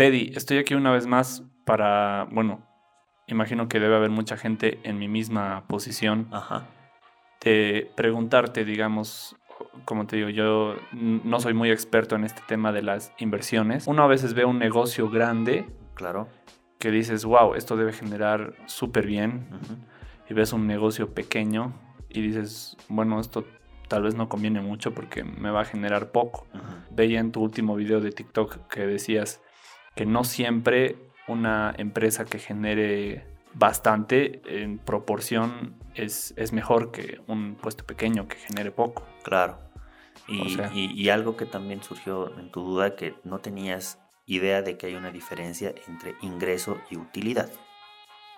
Teddy, estoy aquí una vez más para, bueno, imagino que debe haber mucha gente en mi misma posición Ajá. de preguntarte, digamos, como te digo, yo no soy muy experto en este tema de las inversiones. Uno a veces ve un negocio grande Claro. que dices, wow, esto debe generar súper bien. Y ves un negocio pequeño y dices, bueno, esto tal vez no conviene mucho porque me va a generar poco. Veía en tu último video de TikTok que decías que no siempre una empresa que genere bastante en proporción es, es mejor que un puesto pequeño que genere poco. Claro. Y, O sea- y- y algo que también surgió en tu duda, que no tenías idea de que hay una diferencia entre ingreso y utilidad.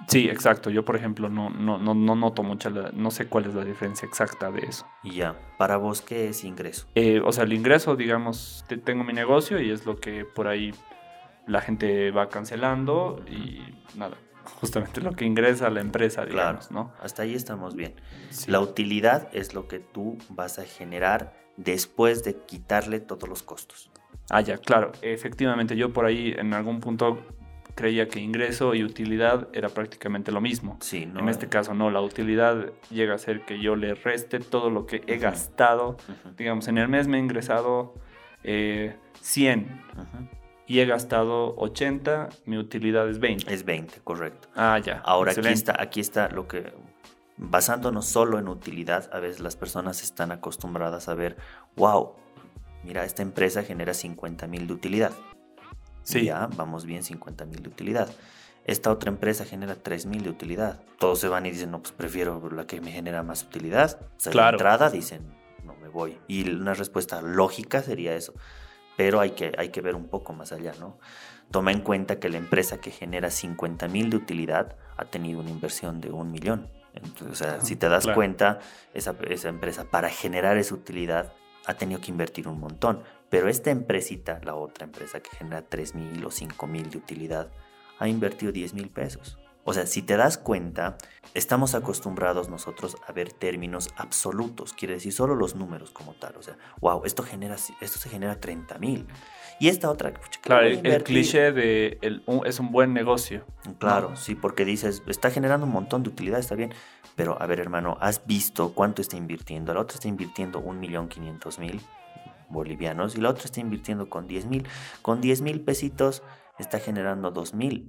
Sí, exacto. Yo, por ejemplo, no, no, no, no noto mucha, la- no sé cuál es la diferencia exacta de eso. Y ya, para vos, ¿qué es ingreso? Eh, o sea, el ingreso, digamos, te- tengo mi negocio y es lo que por ahí la gente va cancelando y nada, justamente lo que ingresa a la empresa, Claro. digamos, ¿no? Hasta ahí estamos bien. Sí. La utilidad es lo que tú vas a generar después de quitarle todos los costos. Ah, ya, claro. Efectivamente, yo por ahí en algún punto creía que ingreso y utilidad era prácticamente lo mismo. Sí, ¿no? En este caso no, la utilidad llega a ser que yo le reste todo lo que he gastado. Digamos, en el mes me he ingresado eh, 100 ujú. Y he gastado 80, mi utilidad es 20. Es 20, correcto. Ah, ya. Ahora aquí está, aquí está lo que, basándonos solo en utilidad, a veces las personas están acostumbradas a ver, wow, mira, esta empresa genera 50 mil de utilidad. Sí, Ya, vamos bien, 50 mil de utilidad. Esta otra empresa genera 3 mil de utilidad. Todos se van y dicen, no, pues prefiero la que me genera más utilidad. O sea, Claro. de entrada dicen, no me voy. Y una respuesta lógica sería eso. Pero hay que, hay que ver un poco más allá, ¿no? Toma en cuenta que la empresa que genera 50 mil de utilidad ha tenido una inversión de un millón. Entonces, o sea, si te das Claro. cuenta, esa, esa empresa para generar esa utilidad ha tenido que invertir un montón. Pero esta empresita, la otra empresa que genera 3 mil o 5 mil de utilidad, ha invertido 10 mil pesos. O sea, si te das cuenta, estamos acostumbrados nosotros a ver términos absolutos, quiere decir solo los números como tal. O sea, wow, esto, genera, esto se genera 30 mil. Y esta otra, pucha, ¿qué claro, el, cliché de el- un- es un buen negocio. Claro, ¿no? sí, porque dices, está generando un montón de utilidad, está bien. Pero, a ver, hermano, ¿has visto cuánto está invirtiendo? La otra está invirtiendo 1.500.000 bolivianos y la otra está invirtiendo con 10.000. Con 10.000 pesitos está generando 2.000.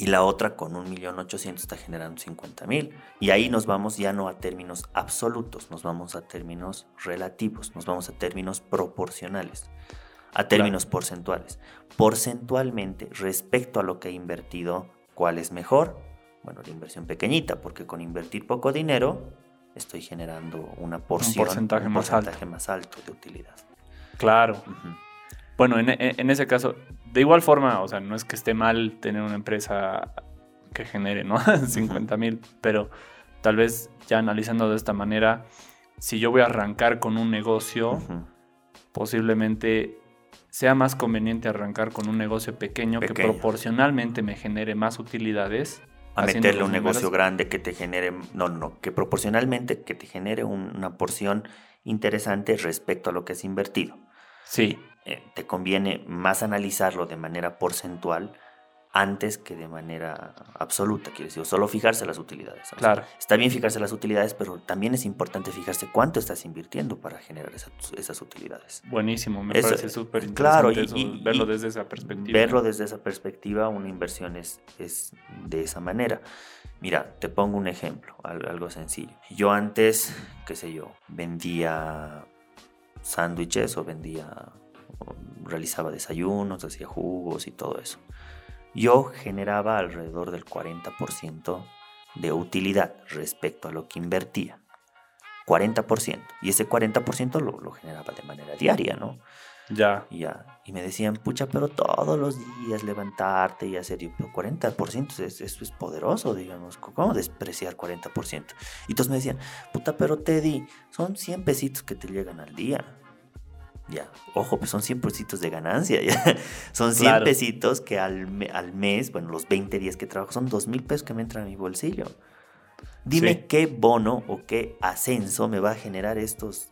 Y la otra con 1.800.000 está generando 50.000. Y ahí nos vamos ya no a términos absolutos, nos vamos a términos relativos, nos vamos a términos proporcionales, a términos porcentuales. Porcentualmente, respecto a lo que he invertido, ¿cuál es mejor? Bueno, la inversión pequeñita, porque con invertir poco dinero estoy generando una porción, porcentaje más porcentaje más alto de utilidad. Claro. Bueno, en, en- en ese caso, de igual forma, o sea, no es que esté mal tener una empresa que genere, ¿no? 50 mil, pero tal vez ya analizando de esta manera, si yo voy a arrancar con un negocio, posiblemente sea más conveniente arrancar con un negocio pequeño, que proporcionalmente me genere más utilidades. a meterle un negocio números. grande que te genere, no, no, que proporcionalmente que te genere un- una porción interesante respecto a lo que has invertido. Sí, Eh, te conviene más analizarlo de manera porcentual antes que de manera absoluta, quiere decir, solo fijarse las utilidades. Sea, claro. está bien fijarse las utilidades, pero también es importante fijarse cuánto estás invirtiendo para generar esas, esas utilidades. Buenísimo, me Eso- parece súper claro, interesante y- eso, y- verlo y desde esa perspectiva. Verlo desde esa perspectiva, una inversión es, es de esa manera. Mira, te pongo un ejemplo, al- algo sencillo. Yo antes, qué sé yo, vendía sándwiches o vendía, realizaba desayunos, hacía jugos y todo eso. Yo generaba alrededor del 40% de utilidad respecto a lo que invertía. 40%. Y ese 40% lo, lo generaba de manera diaria, ¿no? Ya, ya. Y me decían, pucha, pero todos los días levantarte y hacer. Yo, pero 40%, es, eso es poderoso, digamos. ¿Cómo despreciar 40%? Y todos me decían, puta, pero Teddy, son 100 pesitos que te llegan al día. Ya, ojo, pues son 100 pesitos de ganancia. ya. Son 100 Claro. pesitos que al, al mes, bueno, los 20 días que trabajo, son 2 mil pesos que me entran a mi bolsillo. Dime Sí. qué bono o qué ascenso me va a generar estos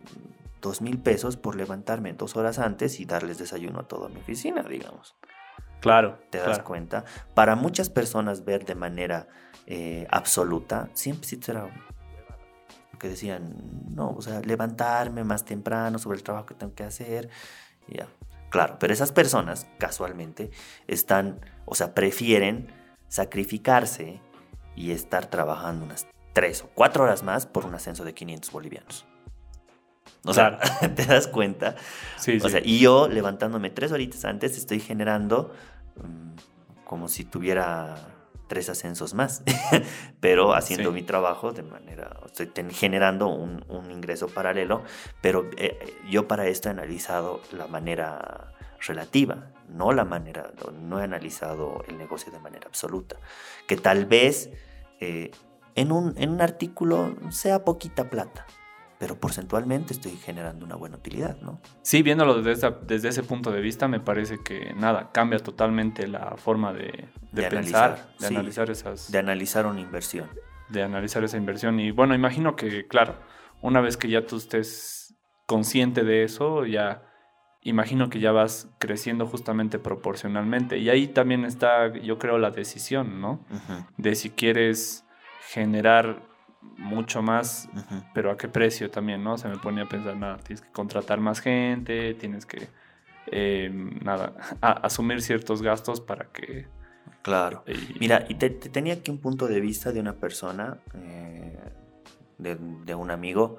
dos mil pesos por levantarme dos horas antes y darles desayuno a toda mi oficina, digamos. Claro. ¿Te das claro. cuenta? Para muchas personas ver de manera eh, absoluta siempre sí será que decían, no, o sea, levantarme más temprano sobre el trabajo que tengo que hacer. Ya, claro, pero esas personas casualmente están, o sea, prefieren sacrificarse y estar trabajando unas tres o cuatro horas más por un ascenso de 500 bolivianos. O sea, ¿te das cuenta? Sí, O sí. sea, y yo levantándome tres horitas antes estoy generando mm, como si tuviera tres ascensos más, pero haciendo Sí. mi trabajo de manera, estoy generando un, un ingreso paralelo, pero eh, eh, yo para esto he analizado la manera relativa, no la manera, no he analizado el negocio de manera absoluta, que tal vez eh, en, un, en un artículo sea poquita plata, pero porcentualmente estoy generando una buena utilidad, ¿no? Sí, viéndolo desde, esa- desde ese punto de vista, me parece que nada, cambia totalmente la forma de, de De pensar, analizar, de sí. analizar esas, de analizar una inversión. de analizar esa inversión. Y bueno, imagino que, claro, una vez que ya tú estés consciente de eso, ya imagino que ya vas creciendo justamente proporcionalmente. Y ahí también está, yo creo, la decisión, ¿no? De si quieres generar mucho más, pero a qué precio también, ¿no? Se me ponía a pensar, nada, tienes que contratar más gente, tienes que, eh, nada, a- asumir ciertos gastos para que... Claro. Mira, y te, te tenía aquí un punto de vista de una persona, eh, de, de un amigo,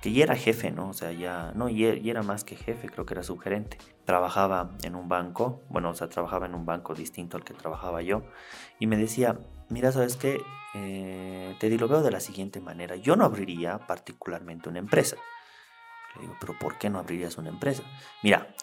que ya era jefe, ¿no? O sea, ya, no, y, e- era más que jefe, creo que era subgerente. Trabajaba en un banco, bueno, o sea, trabajaba en un banco distinto al que trabajaba yo, y me decía, mira, ¿sabes qué? Eh, te lo veo de la siguiente manera, yo no abriría particularmente una empresa. Le digo, pero ¿por qué no abrirías una empresa? Mira,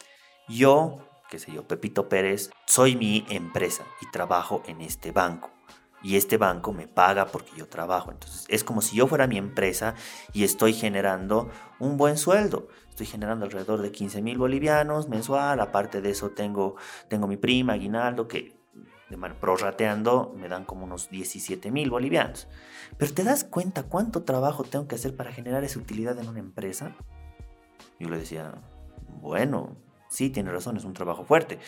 yo, qué sé yo, Pepito Pérez, soy mi empresa y trabajo en este banco. Y este banco me paga porque yo trabajo. Entonces es como si yo fuera mi empresa y estoy generando un buen sueldo. Estoy generando alrededor de 15 mil bolivianos mensual. Aparte de eso tengo, tengo mi prima, aguinaldo, que de man- prorrateando me dan como unos 17 mil bolivianos. Pero ¿te das cuenta cuánto trabajo tengo que hacer para generar esa utilidad en una empresa? Yo le decía, bueno, sí, tiene razón, es un trabajo fuerte.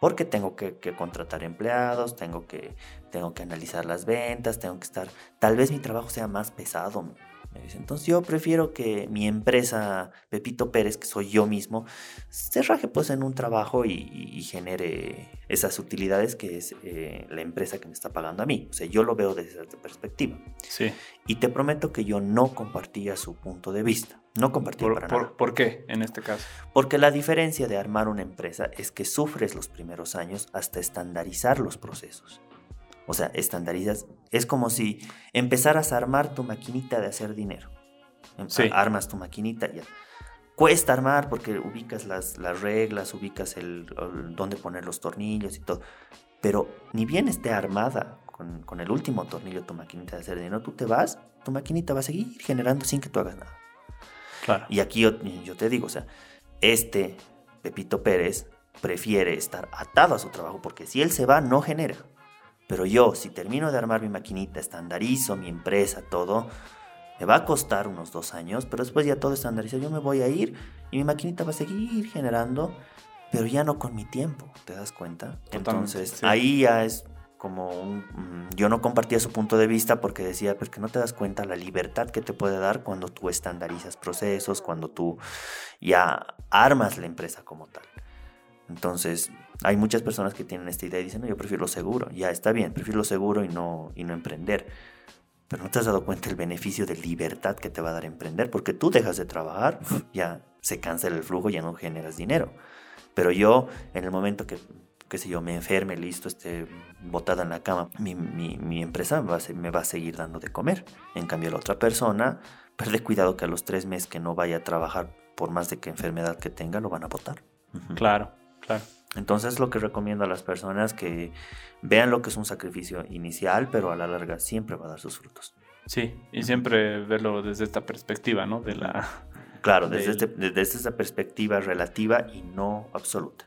Porque tengo que, contratar empleados, tengo que, tengo que analizar las ventas, tengo que estar... Tal vez mi trabajo sea más pesado, me dice. Entonces yo prefiero que mi empresa, Pepito Pérez, que soy yo mismo, se raje pues en un trabajo y, y- y genere esas utilidades que es eh, la empresa que me está pagando a mí. O sea, yo lo veo desde esa perspectiva. Sí. Y te prometo que yo no compartía su punto de vista. No compartía ¿Por, para por- nada. por qué en este caso? Porque la diferencia de armar una empresa es que sufres los primeros años hasta estandarizar los procesos. O sea, estandarizas. Es como si empezaras a armar tu maquinita de hacer dinero. Em- Sí. Armas tu maquinita ya. Cuesta armar porque ubicas las, las reglas, ubicas el, el- dónde poner los tornillos y todo. Pero ni bien esté armada con, con el último tornillo tu maquinita de hacer dinero, tú te vas, tu maquinita va a seguir generando sin que tú hagas nada. Claro. Y aquí yo, yo te digo, o sea, este Pepito Pérez prefiere estar atado a su trabajo porque si él se va, no genera. Pero yo, si termino de armar mi maquinita, estandarizo mi empresa, todo, me va a costar unos dos años, pero después ya todo estandarizado, yo me voy a ir y mi maquinita va a seguir generando, pero ya no con mi tiempo, ¿te das cuenta? Totalmente, Entonces, sí. ahí ya es como un... mm, Yo no compartía su punto de vista porque decía, pues que no te das cuenta la libertad que te puede dar cuando tú estandarizas procesos, cuando tú ya armas la empresa como tal. Entonces, hay muchas personas que tienen esta idea y dicen, no, yo prefiero lo seguro. Ya está bien, prefiero lo seguro y no, y no emprender. Pero no te has dado cuenta el beneficio de libertad que te va a dar emprender, porque tú dejas de trabajar, ya se cancela el flujo, ya no generas dinero. Pero yo, en el momento que, qué sé yo, me enferme, listo, esté botada en la cama, mi, mi- mi empresa va, me va a seguir dando de comer. En cambio, la otra persona, perde cuidado que a los tres meses que no vaya a trabajar, por más de que enfermedad que tenga, lo van a botar. Claro, claro. Entonces lo que recomiendo a las personas que vean lo que es un sacrificio inicial, pero a la larga siempre va a dar sus frutos. Sí, y siempre verlo desde esta perspectiva, ¿no? De la... Claro, desde, Del- este- desde esta perspectiva relativa y no absoluta.